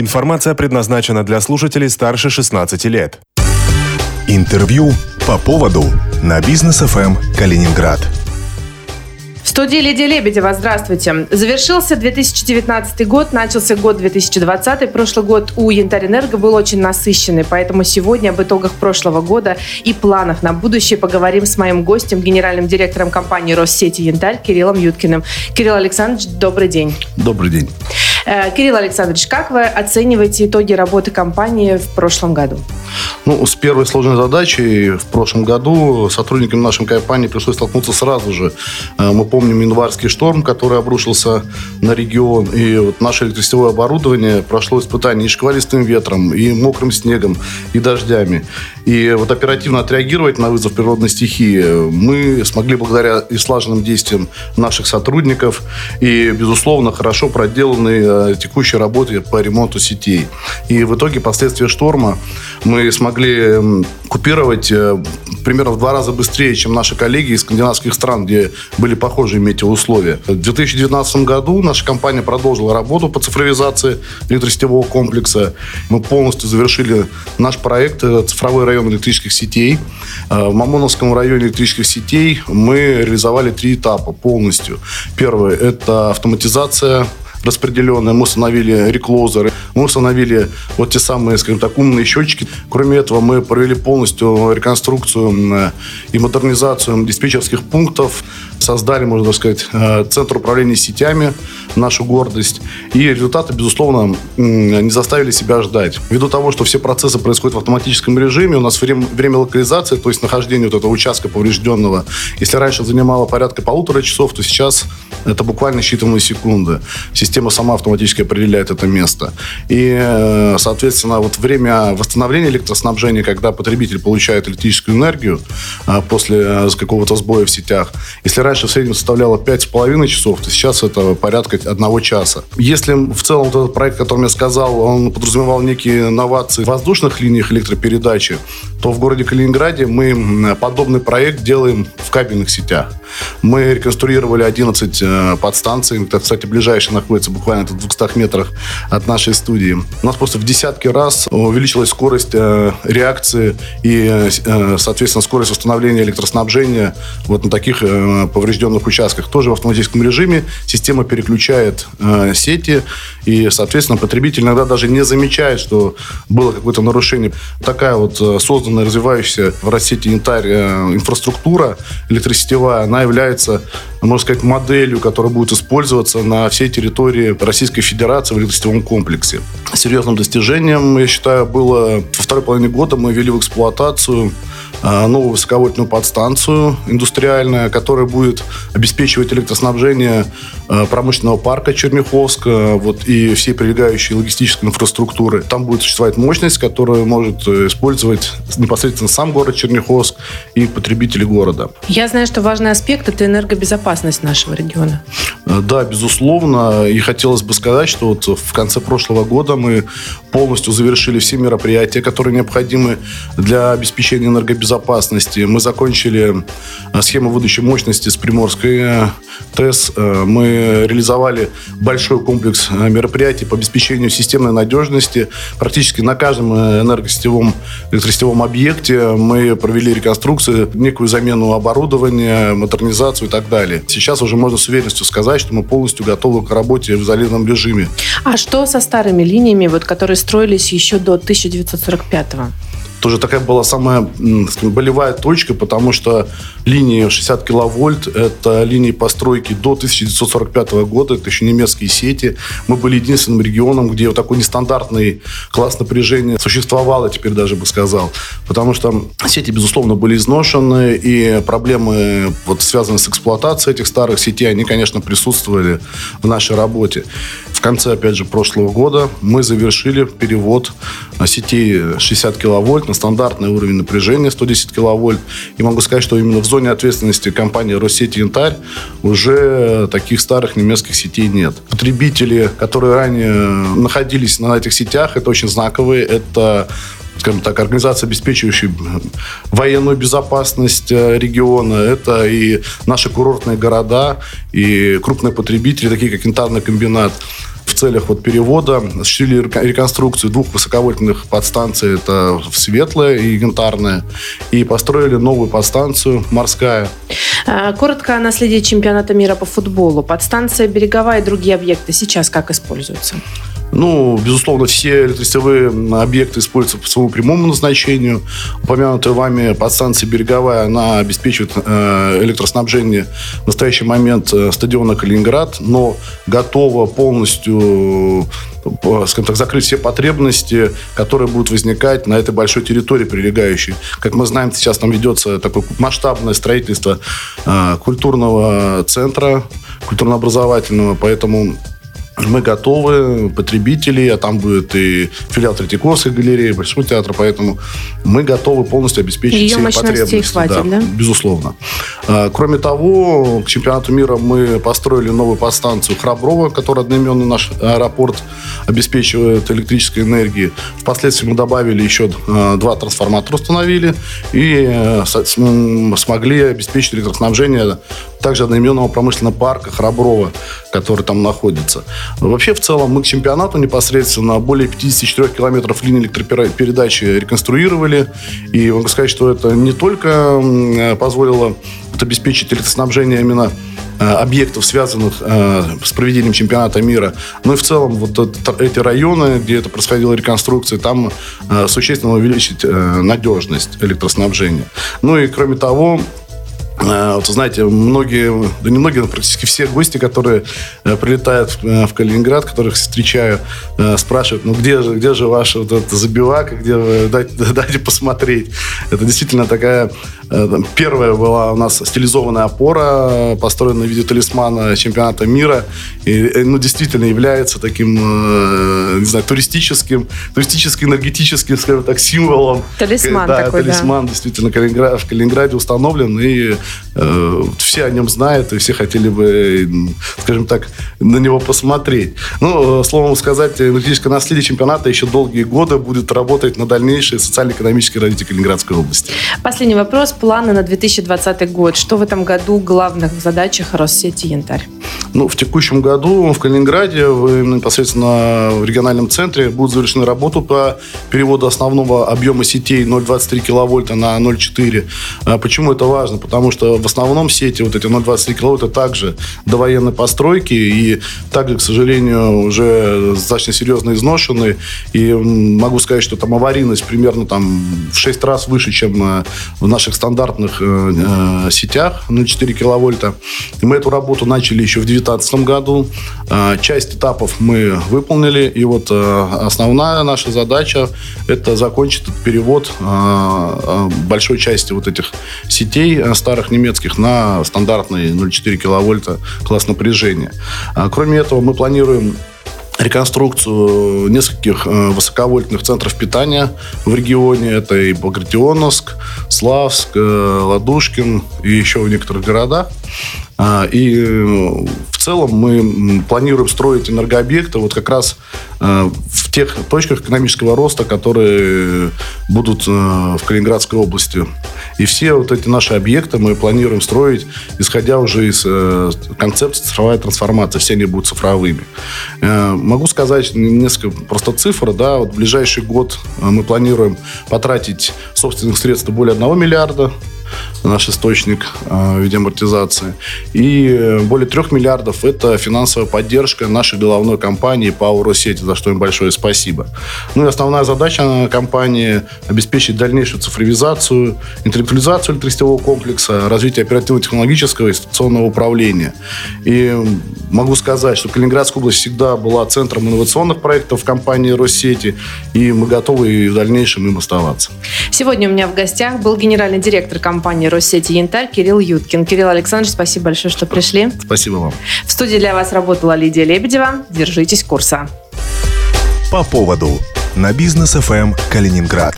Информация предназначена для слушателей старше 16 лет. Интервью по поводу на бизнес ФМ Калининград. В студии Лидия Лебедева. Здравствуйте. Завершился 2019 год, начался год 2020. Прошлый год у Янтарь-Энерго был очень насыщенный, поэтому сегодня об итогах прошлого года и планах на будущее поговорим с моим гостем, генеральным директором компании Россети Янтарь Кириллом Юткиным. Кирилл Александрович, добрый день. Добрый день. Э, Кирилл Александрович, как вы оцениваете итоги работы компании в прошлом году? Ну, с первой сложной задачей в прошлом году сотрудникам нашей компании пришлось столкнуться сразу же. Э, мы помним январский шторм, который обрушился на регион, и вот наше электросетевое оборудование прошло испытание и шквалистым ветром, и мокрым снегом, и дождями. И вот оперативно отреагировать на вызов природной стихии мы смогли благодаря и слаженным действиям наших сотрудников и, безусловно, хорошо проделанной э, текущей работе по ремонту сетей. И в итоге последствия шторма мы смогли купировать э, примерно в два раза быстрее, чем наши коллеги из скандинавских стран, где были похожие метеоусловия. В 2019 году наша компания продолжила работу по цифровизации электросетевого комплекса. Мы полностью завершили наш проект «Цифровой район электрических сетей». Э, в Мамоновском районе электрических сетей мы реализовали три этапа полностью. Первый – это автоматизация распределенная, мы установили реклозеры, мы установили вот те самые, скажем так, умные счетчики. Кроме этого, мы провели полностью реконструкцию и модернизацию диспетчерских пунктов, создали, можно сказать, э, центр управления сетями, нашу гордость. И результаты, безусловно, не заставили себя ждать. Ввиду того, что все процессы происходят в автоматическом режиме, у нас время, время локализации, то есть нахождения вот этого участка поврежденного, если раньше занимало порядка полутора часов, то сейчас это буквально считанные секунды. Система сама автоматически определяет это место. И, э, соответственно, вот время восстановления электроснабжения, когда потребитель получает электрическую энергию э, после какого-то сбоя в сетях, если раньше в среднем составляло 5,5 часов, то сейчас это порядка одного часа. Если в целом этот проект, о котором я сказал, он подразумевал некие новации в воздушных линиях электропередачи, то в городе Калининграде мы подобный проект делаем в кабельных сетях. Мы реконструировали 11 э, подстанций. Это, кстати, ближайшая находится буквально в 200 метрах от нашей студии. У нас просто в десятки раз увеличилась скорость э, реакции и, э, соответственно, скорость восстановления электроснабжения вот на таких поврежденных участках. Тоже в автоматическом режиме система переключает сети, и, соответственно, потребитель иногда даже не замечает, что было какое-то нарушение. Такая вот созданная, развивающаяся в России янтарь инфраструктура электросетевая, она является, можно сказать, моделью, которая будет использоваться на всей территории Российской Федерации в электросетевом комплексе. Серьезным достижением, я считаю, было во второй половине года мы ввели в эксплуатацию новую высоковольтную подстанцию индустриальная, которая будет обеспечивать электроснабжение а, промышленного парка Черняховска вот, и всей прилегающей логистической инфраструктуры. Там будет существовать мощность, которую может э, использовать непосредственно сам город Черняховск и потребители города. Я знаю, что важный аспект – это энергобезопасность нашего региона. Э, да, безусловно. И хотелось бы сказать, что вот в конце прошлого года мы полностью завершили все мероприятия, которые необходимы для обеспечения энергобезопасности безопасности. Мы закончили э, схему выдачи мощности с Приморской э, ТЭС. Э, мы реализовали большой комплекс мероприятий по обеспечению системной надежности. Практически на каждом энергосетевом, электросетевом объекте мы провели реконструкцию, некую замену оборудования, модернизацию и так далее. Сейчас уже можно с уверенностью сказать, что мы полностью готовы к работе в изолированном режиме. А что со старыми линиями, вот, которые строились еще до 1945 -го? Тоже такая была самая скажем, болевая точка, потому что линии 60 киловольт – это линии постройки до 1945 года, это еще немецкие сети. Мы были единственным регионом, где вот такой нестандартный класс напряжения существовал, я теперь даже бы сказал. Потому что сети, безусловно, были изношены, и проблемы, вот, связанные с эксплуатацией этих старых сетей, они, конечно, присутствовали в нашей работе. В конце, опять же, прошлого года мы завершили перевод сетей 60 киловольт на стандартный уровень напряжения 110 киловольт. И могу сказать, что именно в зоне ответственности компании Россети Янтарь уже таких старых немецких сетей нет. Потребители, которые ранее находились на этих сетях, это очень знаковые. Это скажем так, организация, обеспечивающая военную безопасность э, региона. Это и наши курортные города, и крупные потребители, такие как Янтарный комбинат целях вот перевода осуществили реконструкцию двух высоковольтных подстанций, это Светлая и Янтарная, и построили новую подстанцию «Морская». А, коротко о наследии чемпионата мира по футболу. Подстанция «Береговая» и другие объекты сейчас как используются? Ну, безусловно, все электросетевые объекты используются по своему прямому назначению. Упомянутая вами подстанция «Береговая», она обеспечивает э, электроснабжение в настоящий момент э, стадиона «Калининград», но готова полностью э, скажем так, закрыть все потребности, которые будут возникать на этой большой территории прилегающей. Как мы знаем, сейчас там ведется такое масштабное строительство культурного центра, культурно-образовательного, поэтому мы готовы, потребители, а там будет и филиал Третьяковской галереи, Большого театра, поэтому мы готовы полностью обеспечить Ее все потребности. хватит, да, да? Безусловно. А, кроме того, к чемпионату мира мы построили новую подстанцию Храброва, которая одноименный наш аэропорт обеспечивает электрической энергией. Впоследствии мы добавили еще а, два трансформатора установили и э, смогли обеспечить электроснабжение также одноименного промышленного парка Храброва, который там находится. Вообще, в целом, мы к чемпионату непосредственно более 54 километров линии электропередачи реконструировали. И могу сказать, что это не только позволило обеспечить электроснабжение именно э, объектов, связанных э, с проведением чемпионата мира. но и в целом вот эти районы, где это происходила реконструкция, там э, существенно увеличить надежность электроснабжения. Ну и кроме того, Э, вот, знаете, многие, да не многие, но практически все гости, которые э, прилетают э, в Калининград, которых встречаю, спрашивают, ну где же, где же ваша вот эта забивака, где вы, дайте, дайте посмотреть. Это действительно такая Первая была у нас стилизованная опора, построенная в виде талисмана чемпионата мира. И, ну, действительно является таким, не знаю, туристическим, туристически-энергетическим, скажем так, символом. Талисман да, такой, талисман да. действительно в Калининграде установлен. И Э, все о нем знают, и все хотели бы, скажем так, на него посмотреть. Ну, э, словом сказать, энергетическое наследие чемпионата еще долгие годы будет работать на дальнейшее социально-экономическое развитие Калининградской области. Последний вопрос. Планы на 2020 год. Что в этом году главных в задачах Россети «Янтарь»? Ну, в текущем году в Калининграде, в, непосредственно в региональном центре, будет завершена работа по переводу основного объема сетей 0,23 киловольта на 0,4. А почему это важно? Потому что в основном сети вот эти 0,23 киловатта также довоенной постройки и также, к сожалению, уже достаточно серьезно изношены. И могу сказать, что там аварийность примерно там в 6 раз выше, чем э, в наших стандартных э, э, сетях 0,4 киловольта. И мы эту работу начали еще в 2019 году. Часть этапов мы выполнили. И вот основная наша задача – это закончить этот перевод большой части вот этих сетей старых немецких немецких на стандартный 0,4 киловольта класс напряжения. А, кроме этого, мы планируем реконструкцию нескольких э, высоковольтных центров питания в регионе. Это и Багратионовск, Славск, э, Ладушкин и еще в некоторых городах. А, и э, в целом мы планируем строить энергообъекты вот как раз э, тех точках экономического роста, которые будут э, в Калининградской области. И все вот эти наши объекты мы планируем строить, исходя уже из концепции цифровая трансформация. Все они будут цифровыми. Могу сказать несколько просто цифр. Да, вот в ближайший год мы планируем потратить собственных средств более 1 миллиарда наш источник э, в виде амортизации. И более трех миллиардов – это финансовая поддержка нашей головной компании ПАО «Россети», за что им большое спасибо. Ну и основная задача компании – обеспечить дальнейшую цифровизацию, интеллектуализацию электросетевого комплекса, развитие оперативно-технологического и институционного управления. И могу сказать, что Калининградская область всегда была центром инновационных проектов компании «Россети», и мы готовы и в дальнейшем им оставаться. Сегодня у меня в гостях был генеральный директор компании компании Россети Янтарь Кирилл Юткин. Кирилл Александрович, спасибо большое, что пришли. Спасибо вам. В студии для вас работала Лидия Лебедева. Держитесь курса. По поводу на бизнес ФМ Калининград.